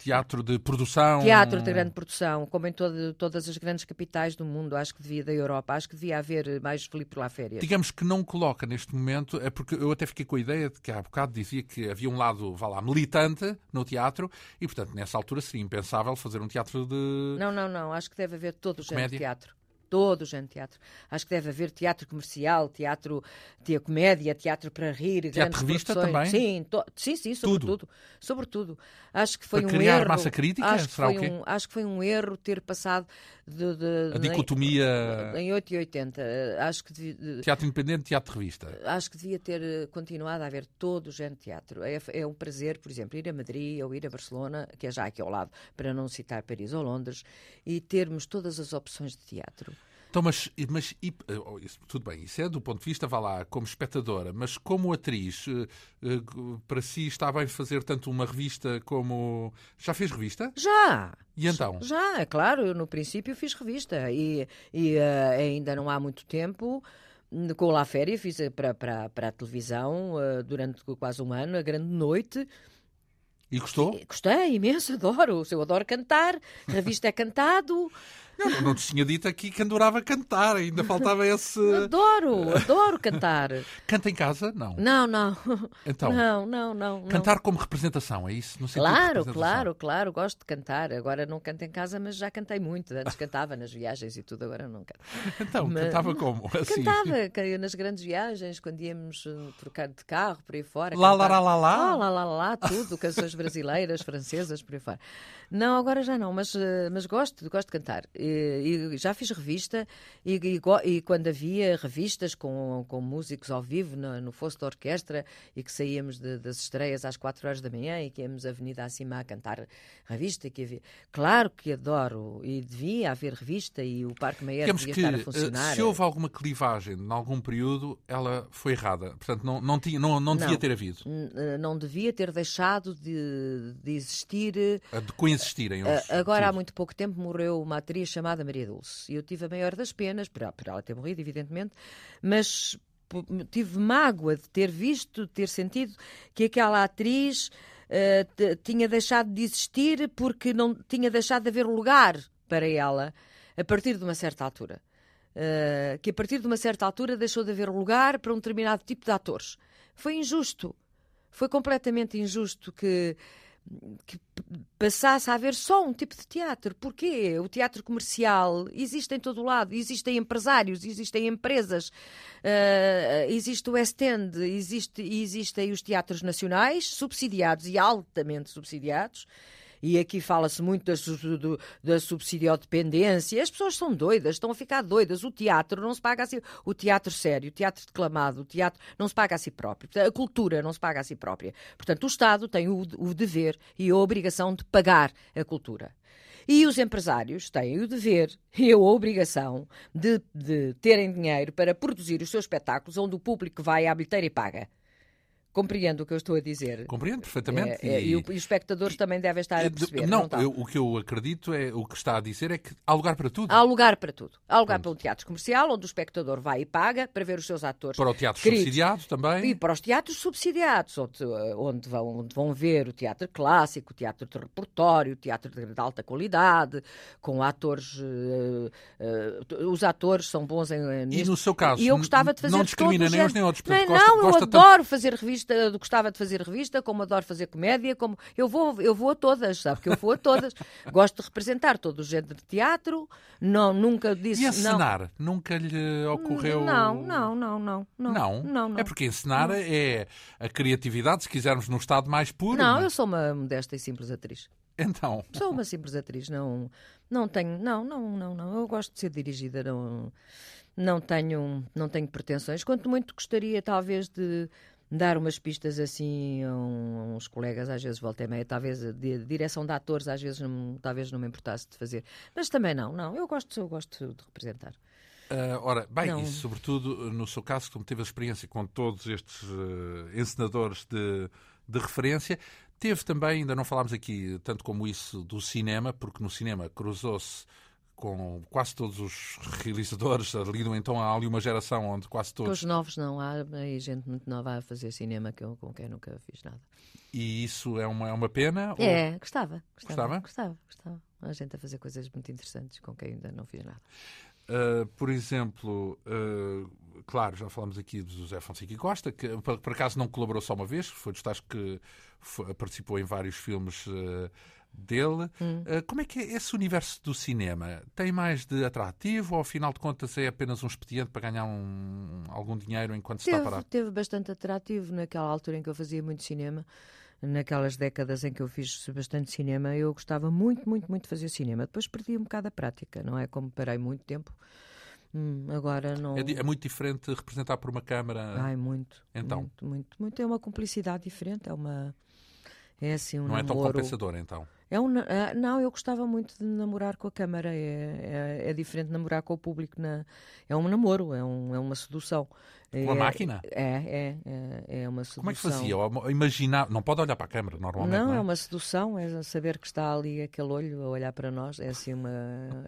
Teatro de produção. Teatro de grande produção, como em todo- todas as grandes capitais do mundo, acho que devia, da Europa, acho que devia haver mais Filipe lá férias. Digamos que não coloca neste momento, é porque eu até fiquei com a ideia de que há bocado dizia que havia um lado, vá lá, militante no teatro e, portanto, nessa altura seria impensável fazer um teatro de. Não, não, não. Acho que deve haver todo o género de teatro. Todo o género de teatro. Acho que deve haver teatro comercial, teatro de comédia, teatro para rir, grandes revista produções. também? Sim, sim, sim, sobretudo. Sobretudo. Acho que foi Para um criar erro. massa crítica? Acho que, Será foi o quê? um, acho que foi um erro ter passado de, de- A dicotomia em 8 e 80. Acho que devia, de- teatro independente teatro de revista. acho que devia ter eh, continuado a haver todo o género de teatro. É, é um prazer, por exemplo, ir a Madrid ou ir a Barcelona, que é já aqui ao lado, para não citar Paris ou Londres, e termos todas as opções de teatro. Então, mas, mas e- oh, isso, tudo bem, isso é do ponto de vista, vá lá, como espectadora, mas como atriz, eh, eh, para si está bem fazer tanto uma revista como. Já fez revista? Já! E então? Já, é claro, eu no princípio fiz revista e, e eh, ainda não há muito tempo. n- Com o La Féria fiz eh, para, para, para a televisão eh, durante quase um ano, a grande noite. E gostou? E Gostei imenso, adoro. Eu adoro cantar, revista é cantado. Eu não te tinha dito aqui que adorava cantar, ainda faltava esse. Adoro, adoro cantar. Canta em casa? Não. Não, não. Então, Não, não, não. não. cantar como representação, é isso? No Claro, claro, claro, gosto de cantar. Agora não canto em casa, mas já cantei muito. Antes cantava nas viagens e tudo, agora não canto. Então, Mas- cantava como? Assim. Cantava ca- nas grandes viagens, quando íamos uh, trocar de carro por aí fora. Lá, lá, lá, lá, lá? Lá, lá, lá, lá, tudo, canções brasileiras, francesas, por aí fora. Não, agora já não, mas, eh, mas gosto, gosto de cantar. E, e já fiz revista e, e quando havia revistas com, com músicos ao vivo no, no fosso da orquestra e que saíamos de- das estreias às quatro horas da manhã e que íamos a avenida acima a cantar revista, que havia... claro que adoro e devia haver revista e o Parque Digamos devia que estar a eh, funcionar. se houve alguma clivagem em algum período, ela foi errada. Portanto, não, não, tinha, não, não devia Não. ter havido. Eh, não devia ter deixado de, de existir. eh, De coexistirem. os- Agora, há muito pouco tempo, morreu uma atriz chamada Maria Dulce. E eu tive a maior das penas, por, por ela ter morrido, evidentemente, mas tive mágoa de ter visto, de ter sentido que aquela atriz t- tinha deixado de existir porque não tinha deixado de haver lugar para ela a partir de uma certa altura. Uh, que a partir de uma certa altura deixou de haver lugar para um determinado tipo de atores. Foi injusto. Foi completamente injusto que, que passasse a haver só um tipo de teatro. Porquê? O teatro comercial existe em todo o lado. Existem empresários, existem empresas, uh, existe o West End, existe, existem os teatros nacionais, subsidiados e altamente subsidiados. E aqui fala-se muito da, do- da subsidiodependência. As pessoas são doidas, estão a ficar doidas. O teatro não se paga a si. O teatro sério, o teatro declamado, o teatro não se paga a si próprio. A cultura não se paga a si própria. Portanto, o Estado tem o, o dever e a obrigação de pagar a cultura. E os empresários têm o dever e a obrigação de, de terem dinheiro para produzir os seus espetáculos onde o público vai à bilheteira e paga. Compreendo o que eu estou a dizer. Compreendo perfeitamente. É, é, e, e os espectadores também devem estar a perceber. de- não, estão? eu- o que eu acredito é o que está a dizer é que há lugar para tudo. Há lugar para tudo. Há lugar para um teatro comercial, onde o espectador vai e paga para ver os seus atores. Para o teatro queridos. subsidiado também. E para os teatros subsidiados, onde, onde vão, onde vão ver o teatro clássico, o teatro de repertório, o teatro de, de alta qualidade, com atores. eh, eh, os atores são bons em. E nisto. no seu caso, E eu gostava de fazer não discrimina nem uns nem outros. Nem, Portanto, gosta- não, eu gosta tanto- adoro fazer revista, gostava de fazer revista, como adoro fazer comédia, como eu vou, eu vou a todas, sabe que eu vou a todas. Gosto de representar todo o género de teatro, não, nunca disse E não. encenar? Nunca lhe ocorreu. Não, não, não, não, não. Não? não, não. É porque encenar é a criatividade, se quisermos, num estado mais puro. Não, eu sou uma modesta e simples atriz. Então, Sou uma simples atriz, não, não tenho, não, não, não, não. Eu gosto de ser dirigida, não, não tenho, não tenho pretensões. Quanto muito gostaria, talvez, de dar umas pistas assim a, um- a uns colegas, às vezes volta e meia, talvez a di- direção de atores, às vezes não, talvez não me importasse de fazer. Mas também não, não. Eu gosto, eu gosto de representar. ah, ora, bem, Não. e sobretudo no seu caso, como teve a experiência com todos estes eh, encenadores de, de referência, teve também, ainda não falámos aqui tanto como isso do cinema, porque no cinema cruzou-se com quase todos os realizadores, ali no- então há ali uma geração onde quase todos os novos não, há aí gente muito nova a fazer cinema que eu, com quem nunca fiz nada. E isso é uma, é uma pena? ou- É, gostava, Gostava? gostava. Gostava, gostava. A gente a fazer coisas muito interessantes com quem ainda não fiz nada. Uh, por exemplo, uh, claro, já falamos aqui do José Fonseca e Costa, que por, por acaso não colaborou só uma vez, foi dos tais que foi- participou em vários filmes uh, dele. Uh, como é que é esse universo do cinema? Tem mais de atrativo ou, ao final de contas, é apenas um expediente para ganhar um- algum dinheiro enquanto se está Teve, parado? teve bastante atrativo naquela altura em que eu fazia muito cinema. Naquelas décadas em que eu fiz bastante cinema, eu gostava muito, muito, muito de fazer cinema. Depois perdi um bocado a prática, não é? Como parei muito tempo, hum, agora não. É, é muito diferente representar por uma câmara. Ai, muito. Então? Muito, muito, muito. É uma cumplicidade diferente, é uma. É assim um não é tão namoro. compensador, então. É um, ah, não, eu gostava muito de namorar com a câmara. É, é, é diferente de namorar com o público. Na, é um namoro, é, um, é uma sedução. Com a É- máquina? É, é, é, é uma sedução. Como é que fazia? Imaginar. Não pode olhar para a câmara, normalmente. Não, Não, é uma sedução, é saber que está ali aquele olho a olhar para nós. É assim uma,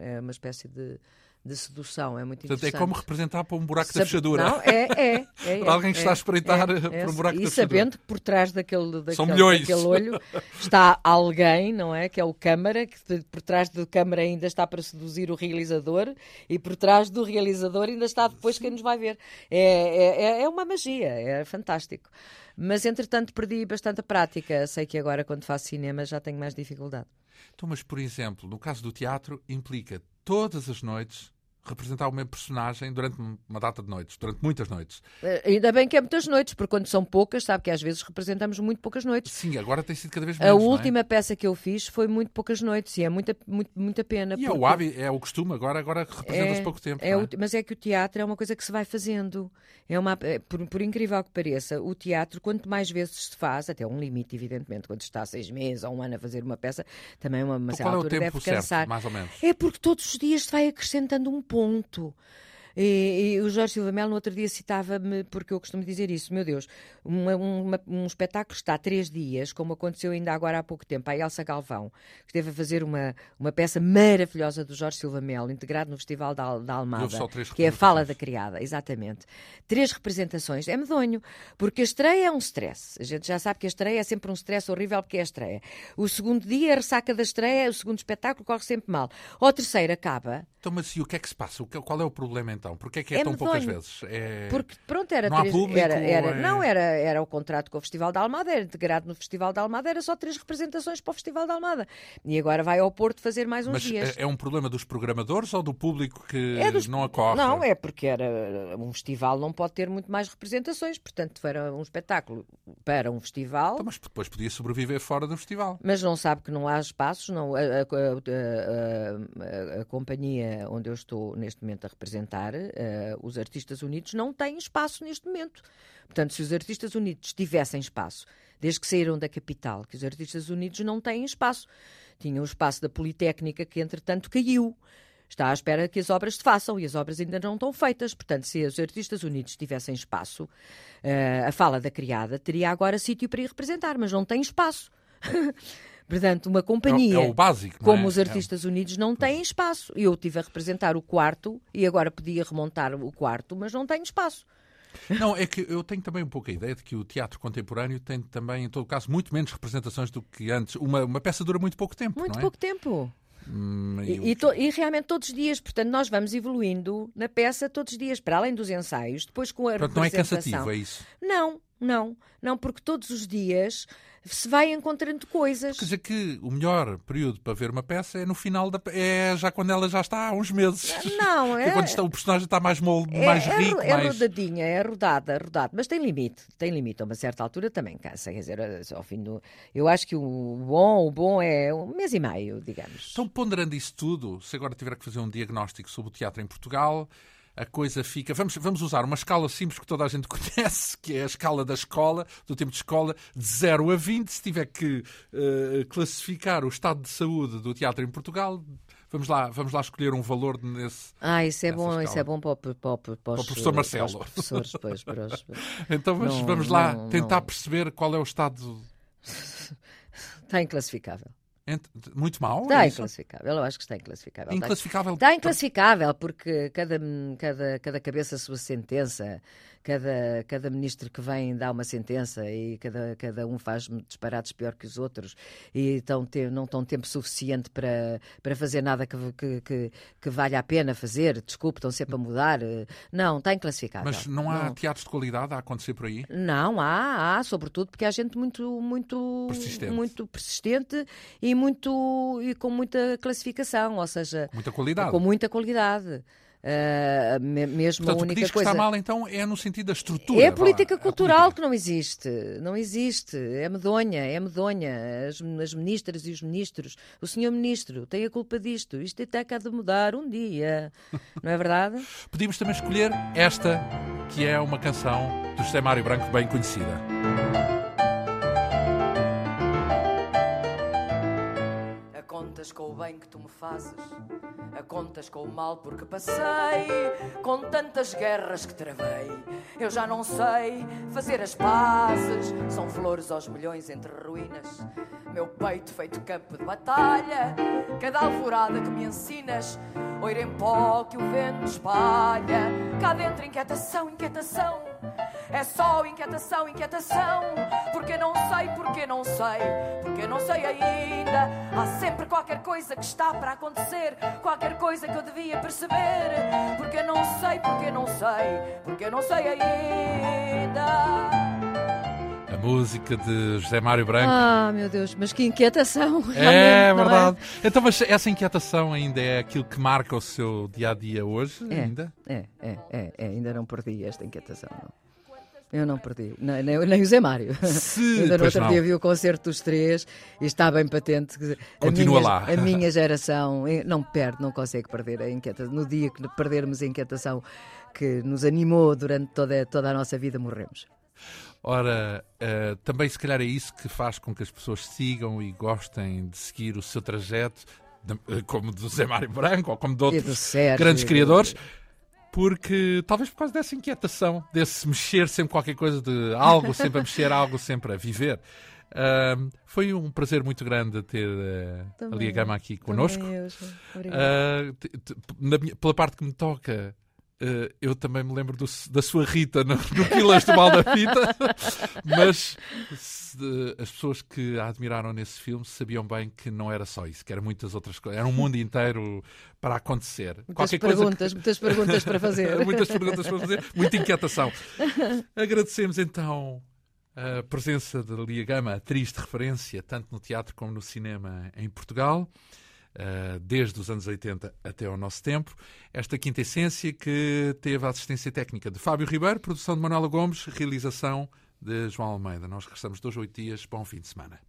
é uma espécie de, de sedução. É muito Portanto, é interessante. como representar para um buraco da Sabe- fechadura. Não, é, é, é, Para alguém que é, está a espreitar é, para é, um buraco E da sabendo que por trás daquele, daquele, daquele olho está alguém, não é? Que é o câmara, que por trás do câmara ainda está para seduzir o realizador e por trás do realizador ainda está depois quem nos vai ver. É, é, é, é uma magia, é fantástico. Mas, entretanto, perdi bastante a prática. Sei que agora, quando faço cinema, já tenho mais dificuldade. Então, mas, por exemplo, no caso do teatro, implica todas as noites representar o mesmo personagem durante uma data de noites, durante muitas noites. Uh, ainda bem que é muitas noites, porque quando são poucas, sabe que às vezes representamos muito poucas noites. Sim, agora tem sido cada vez menos. A é? última é? peça que eu fiz foi muito poucas noites e é muita, muito, muita pena. E é o hábito, é o costume, agora, agora representa-se é, pouco tempo. É, é o, mas é que o teatro é uma coisa que se vai fazendo. É uma, é, por, por incrível que pareça, o teatro, quanto mais vezes se faz, até um limite, evidentemente, quando está seis meses ou um ano a fazer uma peça, também uma, uma certa altura deve certo, cansar. mais ou menos? É porque todos os dias se vai acrescentando um ponto ponto. E, e o Jorge Silva Melo no outro dia citava-me, porque eu costumo dizer isso, meu Deus, uma, uma, um espetáculo está há três dias, como aconteceu ainda agora há pouco tempo, a Elsa Galvão, que esteve a fazer uma, uma peça maravilhosa do Jorge Silva Melo, integrado no Festival da, da Almada, que é a Fala da Criada, exatamente. Três representações, é medonho, porque a estreia é um stress. A gente já sabe que a estreia é sempre um stress horrível, porque é a estreia. O segundo dia, a ressaca da estreia, o segundo espetáculo corre sempre mal. Ou terceiro acaba. Então, mas e o que é que se passa? Qual é o problema então? Porquê é que é, é tão poucas vezes? É... Porque, pronto, era não três... Público, era, era... É... Não, era, era o contrato com o Festival da Almada, era integrado no Festival da Almada, era só três representações para o Festival da Almada. E agora vai ao Porto fazer mais uns Mas dias. É, é um problema dos programadores ou do público que é dos... não acorre? Não, é porque era um festival não pode ter muito mais representações, portanto era um espetáculo para um festival. Então, mas depois podia sobreviver fora do festival. Mas não sabe que não há espaços, não, a, a, a, a companhia onde eu estou neste momento a representar, uh, os Artistas Unidos, não têm espaço neste momento. Portanto, se os Artistas Unidos tivessem espaço, desde que saíram da capital, que os Artistas Unidos não têm espaço. Tinham o espaço da Politécnica, que entretanto caiu. Está à espera que as obras se façam e as obras ainda não estão feitas. Portanto, se os Artistas Unidos tivessem espaço, uh, a fala da criada teria agora sítio para ir representar, mas não tem espaço. Portanto, uma companhia é, é básico, como é? os Artistas é. Unidos não têm espaço. Eu tive a representar o quarto e agora podia remontar o quarto, mas não tem espaço. Não, é que eu tenho também um pouco a ideia de que o teatro contemporâneo tem também, em todo caso, muito menos representações do que antes. Uma, uma peça dura muito pouco tempo. Muito é? pouco tempo. Hum, e, e, to, e, realmente todos os dias, portanto, nós vamos evoluindo na peça todos os dias, para além dos ensaios, depois com a portanto, não é cansativo, é isso? Não, não, não, porque todos os dias se vai encontrando coisas. Quer dizer que o melhor período para ver uma peça é no final da é já quando ela já está há uns meses. Não, é, é quando está, o personagem está mais molde, é, mais é rico, é, mais... rodadinha, é rodada, rodada, mas tem limite, tem limite a uma certa altura também cansa, quer dizer, ao fim do eu acho que o bom, o bom é um mês e meio, digamos. Então ponderando isso tudo, se agora tiver que fazer um diagnóstico sobre o teatro em Portugal, a coisa fica. Vamos, vamos usar uma escala simples que toda a gente conhece, que é a escala da escola, do tempo de escola, de 0 a 20. Se tiver que uh, classificar o estado de saúde do teatro em Portugal, vamos lá, vamos lá escolher um valor nesse. Ah, isso é bom, escala. isso é bom para, para, para, para, para o professor Marcelo. Para os professores, pois, para os... então vamos, não, vamos lá não, tentar não. perceber qual é o estado. Está inclassificável. Muito mal? Está é inclassificável, eu acho que está inclassificável. Inclassificável? Está inclassificável, porque cada, cada, cada cabeça a sua sentença, cada, cada ministro que vem dá uma sentença e cada, cada um faz disparates pior que os outros e então te, não estão tempo suficiente para, para fazer nada que, que, que, que valha a pena fazer. Desculpe, estão sempre a mudar. Não, está inclassificável. Mas não há não. teatros de qualidade a acontecer por aí? Não, há, há, sobretudo porque há gente muito, muito persistente, muito persistente e muito e com muita classificação, ou seja, muita qualidade. com muita qualidade. Uh, mesmo Portanto, a única o que diz coisa. Que está mal, então, é no sentido da estrutura. É a política lá, cultural a política. que não existe. Não existe. É medonha, é medonha. As, as, ministras e os ministros. O senhor ministro tem a culpa disto. Isto até cá de mudar um dia. Não é verdade? Podíamos também escolher esta, que é uma canção do José Mário Branco bem conhecida. Bem que tu me fazes, a contas com o mal porque passei, com tantas guerras que travei. Eu já não sei fazer as pazes, são flores aos milhões entre ruínas. Meu peito feito campo de batalha, cada alvorada que me ensinas, oiro em pó que o vento espalha. Cá dentro, inquietação, inquietação. É só inquietação, inquietação. Porque não sei, porque não sei, porque não sei ainda. Há sempre qualquer coisa que está para acontecer, qualquer coisa que eu devia perceber. Porque não sei, porque não sei, porque não sei ainda. A música de José Mário Branco. Ah, meu Deus, mas que inquietação. É não verdade. Então, mas essa inquietação ainda é aquilo que marca o seu dia a dia hoje? É, Ainda? é, é, é, é, ainda não perdi esta inquietação. Não. Eu não perdi, nem, nem, nem o Zé Mário. Se, Ainda no outro não. dia vi o concerto dos três e está bem patente que a Continua minha, lá. a minha geração eh, não perde, não consegue perder a inquietação. No dia que perdermos a inquietação que nos animou durante toda, toda a nossa vida, morremos. Ora, eh, também se calhar é isso que faz com que as pessoas sigam e gostem de seguir o seu trajeto, de- eh, como do Zé Mário Branco ou como de outros Sérgio. grandes do- criadores, porque talvez por causa dessa inquietação, desse mexer sempre qualquer coisa de algo, sempre a mexer, algo sempre a viver. Ahm, foi um prazer muito grande ter eh, a Lia Gama aqui connosco. minha- pela parte que me toca, ah, eu também me lembro do- da sua Rita no, no Quilas do Mal da Fita, mas se- as pessoas que a admiraram nesse filme sabiam bem que não era só isso, que era muitas outras coisas, era um mundo inteiro para acontecer. muitas Qualquer coisa que- perguntas, muitas perguntas para fazer. Muitas perguntas para fazer, muita inquietação. Agradecemos então a presença de Lia Gama, atriz de referência, tanto no teatro como no cinema em Portugal, desde os anos 80 até ao nosso tempo. Esta quinta essência que teve a assistência técnica de Fábio Ribeiro, produção de Manuela Gomes, realização de João Almeida. Nós regressamos dois, oito dias. Bom fim de semana.